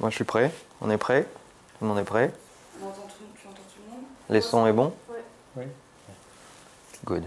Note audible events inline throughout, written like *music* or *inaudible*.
Moi je suis prêt. On est prêt Tout le monde est prêt On entend tout, tu entends tout le monde? Les sons est bon? Ouais. Oui. Good.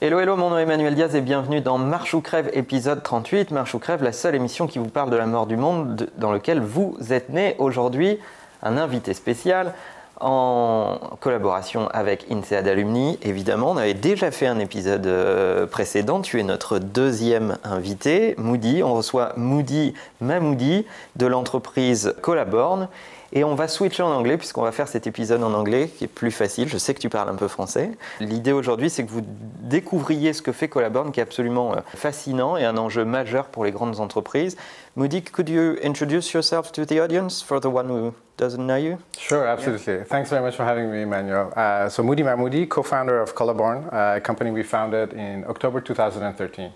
Hello, hello, mon nom est Emmanuel Diaz et bienvenue dans Marche ou Crève épisode 38. Marche ou Crève, la seule émission qui vous parle de la mort du monde de- dans lequel vous êtes né. Aujourd'hui, un invité spécial en collaboration avec INSEAD Alumni. Évidemment, on avait déjà fait un épisode euh, précédent. Tu es notre deuxième invité, Moody. On reçoit Moody Mamoudi de l'entreprise Collaborn. Et on va switcher en anglais puisqu'on va faire cet épisode en anglais qui est plus facile. Je sais que tu parles un peu français. L'idée aujourd'hui, c'est que vous découvriez ce que fait Collaborn qui est absolument euh, fascinant et un enjeu majeur pour les grandes entreprises. Moody, could you introduce yourself to the audience for the one who doesn't know you? Sure, absolutely. Thanks very much for having me, Emmanuel. Uh, so, Moody Mahmoudi, co founder of Colaborn, uh, a company we founded in October 2013.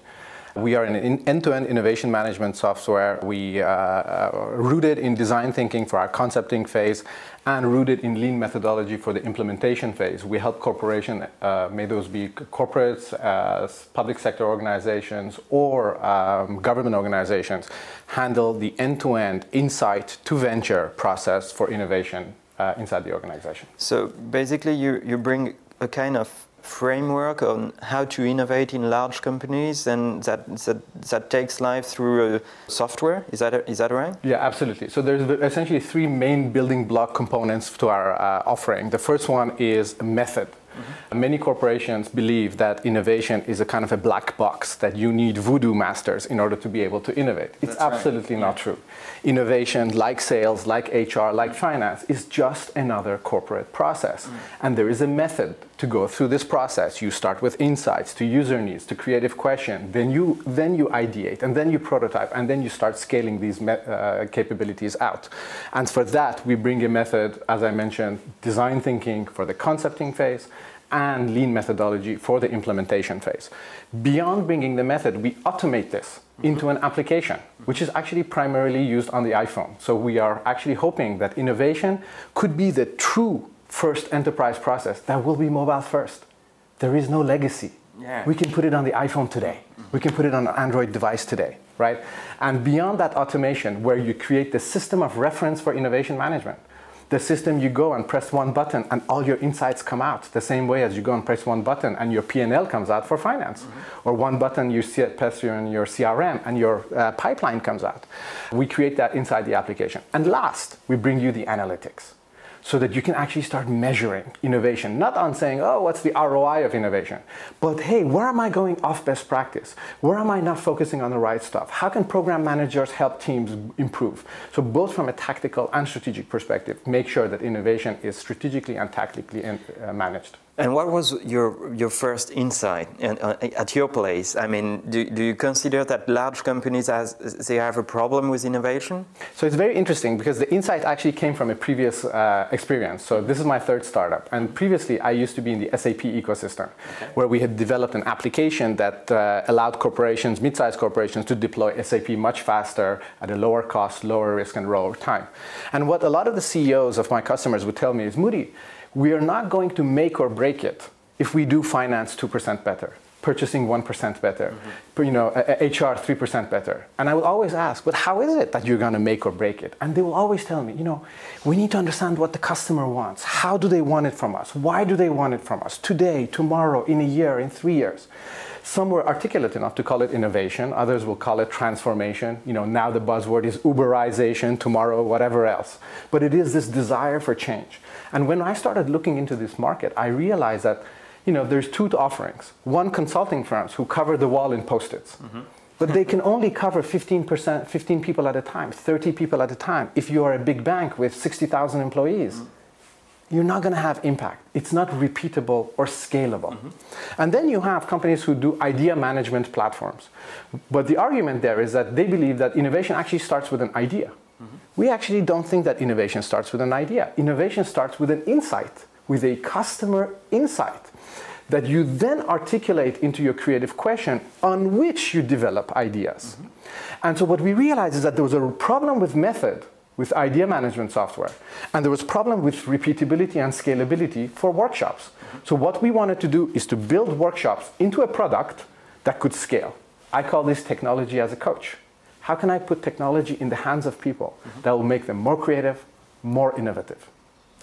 We are an end to end innovation management software. We uh, uh, rooted in design thinking for our concepting phase and rooted in lean methodology for the implementation phase. We help corporations, uh, may those be corporates, uh, public sector organizations, or um, government organizations, handle the end to end insight to venture process for innovation uh, inside the organization. So basically, you, you bring a kind of framework on how to innovate in large companies, and that that, that takes life through uh, software. Is that is that right? Yeah, absolutely. So there's essentially three main building block components to our uh, offering. The first one is a method. Many corporations believe that innovation is a kind of a black box that you need voodoo masters in order to be able to innovate. It's That's right. absolutely not true. Innovation, like sales, like HR, like finance, is just another corporate process. And there is a method to go through this process. You start with insights to user needs to creative question, then you then you ideate, and then you prototype, and then you start scaling these uh, capabilities out. And for that, we bring a method, as I mentioned, design thinking for the concepting phase and lean methodology for the implementation phase. Beyond bringing the method, we automate this mm-hmm. into an application, which is actually primarily used on the iPhone. So we are actually hoping that innovation could be the true first enterprise process that will be mobile first. There is no legacy. Yeah. We can put it on the iPhone today. We can put it on an Android device today, right? And beyond that automation, where you create the system of reference for innovation management, the system you go and press one button and all your insights come out the same way as you go and press one button and your P&L comes out for finance. Or one button you see press in your CRM and your uh, pipeline comes out. We create that inside the application. And last we bring you the analytics so that you can actually start measuring innovation, not on saying, oh, what's the ROI of innovation, but hey, where am I going off best practice? Where am I not focusing on the right stuff? How can program managers help teams improve? So, both from a tactical and strategic perspective, make sure that innovation is strategically and tactically uh, managed. And what was your your first insight in, uh, at your place? I mean, do, do you consider that large companies has they have a problem with innovation? So it's very interesting because the insight actually came from a previous uh, experience. So this is my third startup, and previously I used to be in the SAP ecosystem, where we had developed an application that uh, allowed corporations, mid-sized corporations, to deploy SAP much faster at a lower cost, lower risk, and lower time. And what a lot of the CEOs of my customers would tell me is, Moody, we are not going to make or break it if we do finance 2% better purchasing 1% better, mm-hmm. you know, a- a- HR 3% better. And I will always ask, but how is it that you're going to make or break it? And they will always tell me, you know, we need to understand what the customer wants. How do they want it from us? Why do they want it from us? Today, tomorrow, in a year, in three years. Some were articulate enough to call it innovation. Others will call it transformation. You know, now the buzzword is Uberization, tomorrow, whatever else. But it is this desire for change. And when I started looking into this market, I realized that, you know, there's two offerings. One, consulting firms who cover the wall in post-its. Mm-hmm. But they can only cover 15%, 15 people at a time, 30 people at a time. If you are a big bank with 60,000 employees, mm. You're not going to have impact. It's not repeatable or scalable. Mm-hmm. And then you have companies who do idea management platforms. But the argument there is that they believe that innovation actually starts with an idea. Mm-hmm. We actually don't think that innovation starts with an idea. Innovation starts with an insight, with a customer insight that you then articulate into your creative question on which you develop ideas. Mm-hmm. And so what we realized is that there was a problem with method with idea management software. And there was problem with repeatability and scalability for workshops. So what we wanted to do is to build workshops into a product that could scale. I call this technology as a coach. How can I put technology in the hands of people that will make them more creative, more innovative?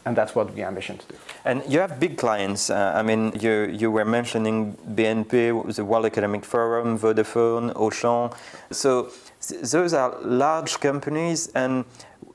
And that's what we ambition to do. And you have big clients. Uh, I mean, you, you were mentioning BNP, the World Economic Forum, Vodafone, Auchan. So th- those are large companies. And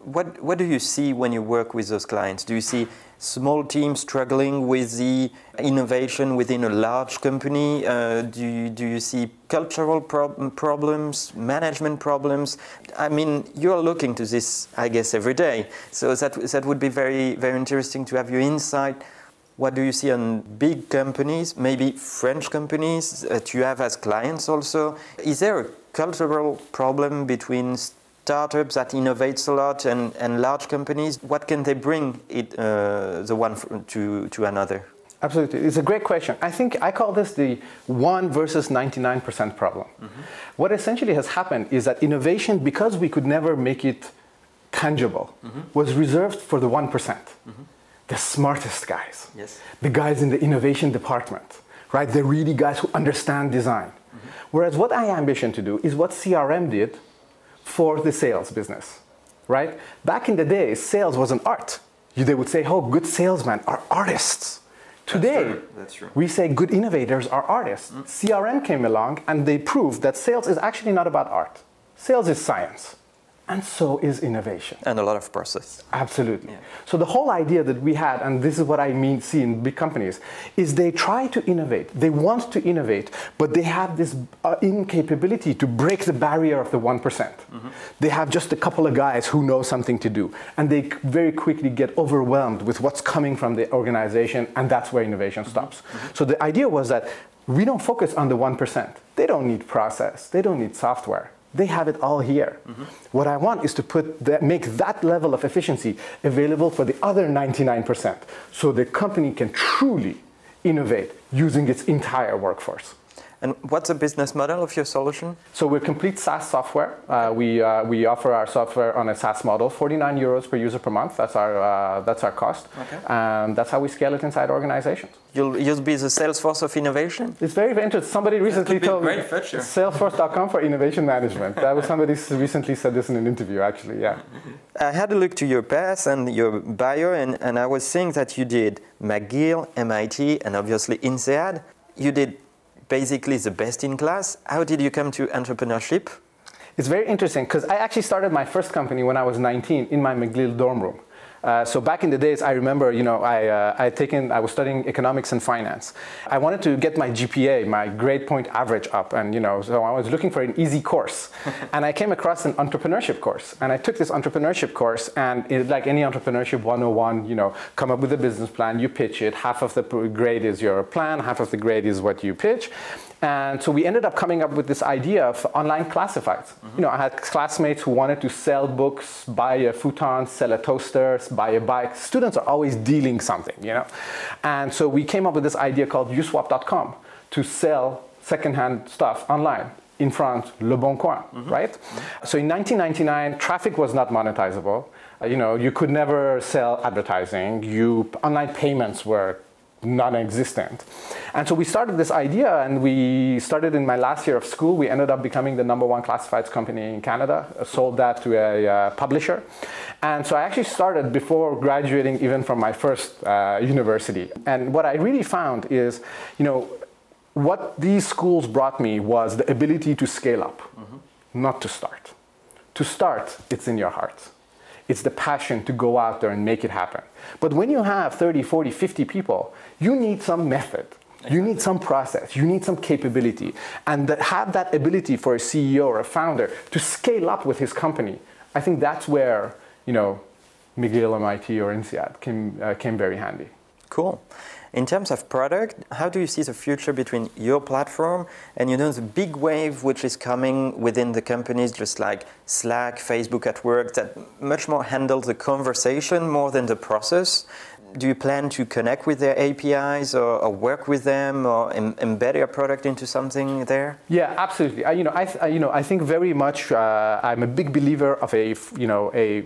what, what do you see when you work with those clients? Do you see small teams struggling with the innovation within a large company? Uh, do, you, do you see cultural prob- problems, management problems? I mean, you're looking to this, I guess, every day. So that, that would be very, very interesting to have your insight. What do you see on big companies, maybe French companies that you have as clients also? Is there a cultural problem between startups that innovates a lot and, and large companies? What can they bring it, uh, the one to, to another? Absolutely. It's a great question. I think I call this the 1 versus 99% problem. Mm-hmm. What essentially has happened is that innovation, because we could never make it tangible, mm-hmm. was reserved for the one mm-hmm. the smartest guys, yes. the guys in the innovation department, right? The really guys who understand design. Whereas what I ambition to do is what CRM did for the sales business, right? Back in the day, sales was an art. They would say, oh, good salesmen are artists. Today, That's true. That's true. we say good innovators are artists. Mm. CRM came along and they proved that sales is actually not about art. Sales is science and so is innovation. And a lot of process. Absolutely. Yeah. So the whole idea that we had, and this is what I mean see in big companies, is they try to innovate. They want to innovate, but they have this uh, incapability to break the barrier of the one mm-hmm. They have just a couple of guys who know something to do, and they very quickly get overwhelmed with what's coming from the organization, and that's where innovation mm-hmm. stops. Mm-hmm. So the idea was that we don't focus on the 1%. They don't need process. They don't need software they have it all here. Mm-hmm. What I want is to put that, make that level of efficiency available for the other 99%, so the company can truly innovate using its entire workforce. And what's the business model of your solution? So we're complete SaaS software. Uh, we, uh, we offer our software on a SaaS model, 49 euros per user per month. That's our, uh, that's our cost. Okay. And that's how we scale it inside organizations. You'll, you'll be the Salesforce of innovation? It's very, very interesting. Somebody recently told me Salesforce.com for innovation management. that was somebody recently said this in an interview, actually, yeah. I had a look to your past and your bio, and, and I was seeing that you did McGill, MIT, and obviously INSEAD. You did basically the best in class. How did you come to entrepreneurship? It's very interesting because I actually started my first company when I was 19 in my McGill dorm room. Uh, so back in the days, I remember, you know, I, uh, I taken, I was studying economics and finance. I wanted to get my GPA, my grade point average up, and you know, so I was looking for an easy course, *laughs* and I came across an entrepreneurship course, and I took this entrepreneurship course, and it, like any entrepreneurship 101, you know, come up with a business plan, you pitch it, half of the grade is your plan, half of the grade is what you pitch, and so we ended up coming up with this idea of online classifieds. Mm-hmm. You know, I had classmates who wanted to sell books, buy a futon, sell a toaster, buy a bike. Students are always dealing something, you know. And so we came up with this idea called uswap.com to sell secondhand stuff online. In France, Le Bon Coin, mm-hmm. right? Mm-hmm. So in 1999, traffic was not monetizable. Uh, you know, you could never sell advertising. You online payments were non-existent. And so we started this idea and we started in my last year of school. We ended up becoming the number one classifieds company in Canada, sold that to a uh, publisher. And so I actually started before graduating even from my first uh, university. And what I really found is, you know, what these schools brought me was the ability to scale up, mm-hmm. not to start. To start, it's in your heart. It's the passion to go out there and make it happen. But when you have 30, 40, 50 people, you need some method. You need some process. You need some capability. And that have that ability for a CEO or a founder to scale up with his company. I think that's where, you know, McGill, MIT, or INSEAD came, uh, came very handy. Cool. In terms of product, how do you see the future between your platform and you know the big wave which is coming within the companies, just like Slack, Facebook at work, that much more handle the conversation more than the process? do you plan to connect with their APIs or, or work with them or embed your product into something there? Yeah, absolutely. I, you know, I, th- you know, I think very much. Uh, I'm a big believer of a, you know, a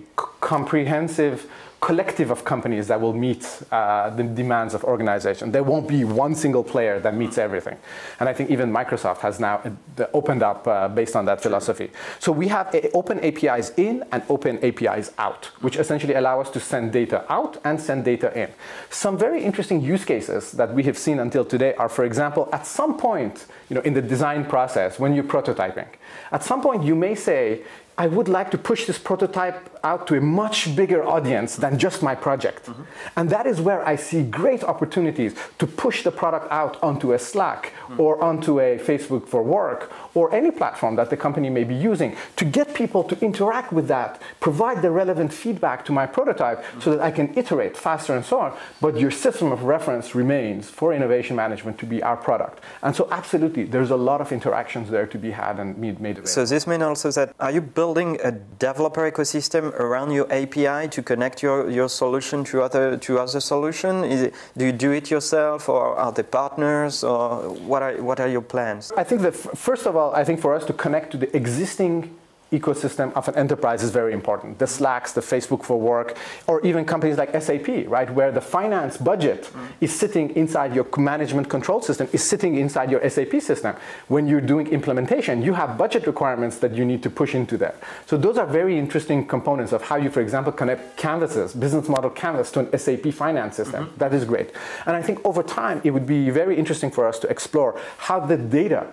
comprehensive collective of companies that will meet uh, the demands of organization. There won't be one single player that meets everything. And I think even Microsoft has now uh, opened up uh, based on that philosophy. So we have a, open APIs in and open APIs out, which essentially allow us to send data out and send data in. Some very interesting use cases that we have seen until today are, for example, at some point you know, in the design process, when you're prototyping, at some point you may say, I would like to push this prototype out to a much bigger audience than just my project. Mm-hmm. And that is where I see great opportunities to push the product out onto a Slack mm-hmm. or onto a Facebook for work or any platform that the company may be using to get people to interact with that, provide the relevant feedback to my prototype mm-hmm. so that I can iterate faster and so on. But your system of reference remains for innovation management to be our product. And so, absolutely, there's a lot of interactions there to be had and made available. So, this means also that are you building a developer ecosystem around your API to connect your, your solution to other to other solution? It, do you do it yourself, or are there partners, or what are what are your plans? I think that first of all, I think for us to connect to the existing ecosystem of an enterprise is very important. The Slacks, the Facebook for Work, or even companies like SAP, right, where the finance budget mm. is sitting inside your management control system, is sitting inside your SAP system. When you're doing implementation, you have budget requirements that you need to push into there. So those are very interesting components of how you, for example, connect canvases, business model canvas to an SAP finance system. Mm-hmm. That is great. And I think over time, it would be very interesting for us to explore how the data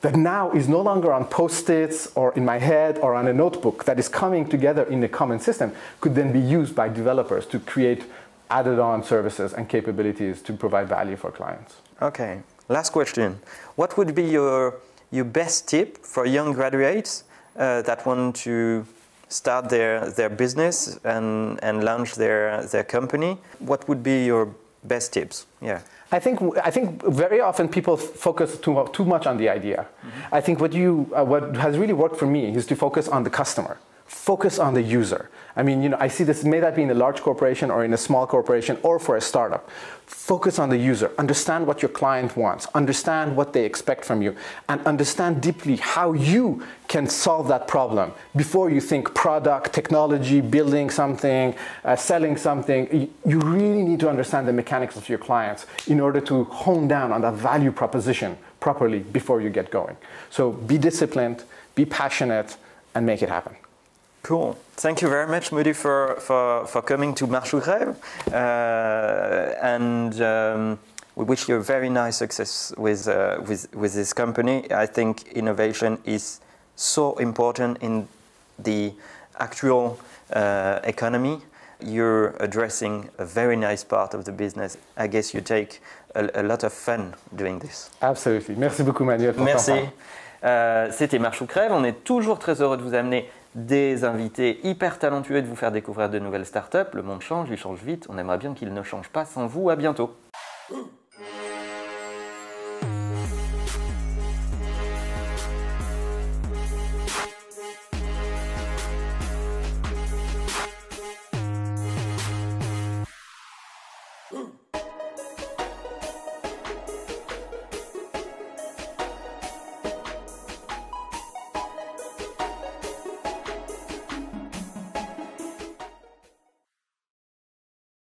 that now is no longer on post-its or in my head or on a notebook that is coming together in a common system could then be used by developers to create added on services and capabilities to provide value for clients. Okay, last question. What would be your, your best tip for young graduates uh, that want to start their, their business and, and launch their, their company? What would be your best tips? Yeah. I think, I think very often people focus too, too much on the idea. Mm-hmm. I think what, you, uh, what has really worked for me is to focus on the customer focus on the user. I mean, you know, I see this, may that be in a large corporation or in a small corporation or for a startup. Focus on the user. Understand what your client wants. Understand what they expect from you. And understand deeply how you can solve that problem before you think product, technology, building something, uh, selling something. You really need to understand the mechanics of your clients in order to hone down on that value proposition properly before you get going. So be disciplined, be passionate, and make it happen. Cool. Thank you very much, Moody, for, for, for coming to Marche ou Crève. Uh, and um, we wish you a very nice success with, uh, with, with this company. I think innovation is so important in the actual uh, economy. You're addressing a very nice part of the business. I guess you take a, a lot of fun doing this. Absolutely. Merci beaucoup, Manuel. Merci. Euh, C'était Marche ou Crève. On est toujours très heureux de vous amener des invités hyper talentueux de vous faire découvrir de nouvelles startups. Le monde change, il change vite. On aimerait bien qu'il ne change pas sans vous. À bientôt.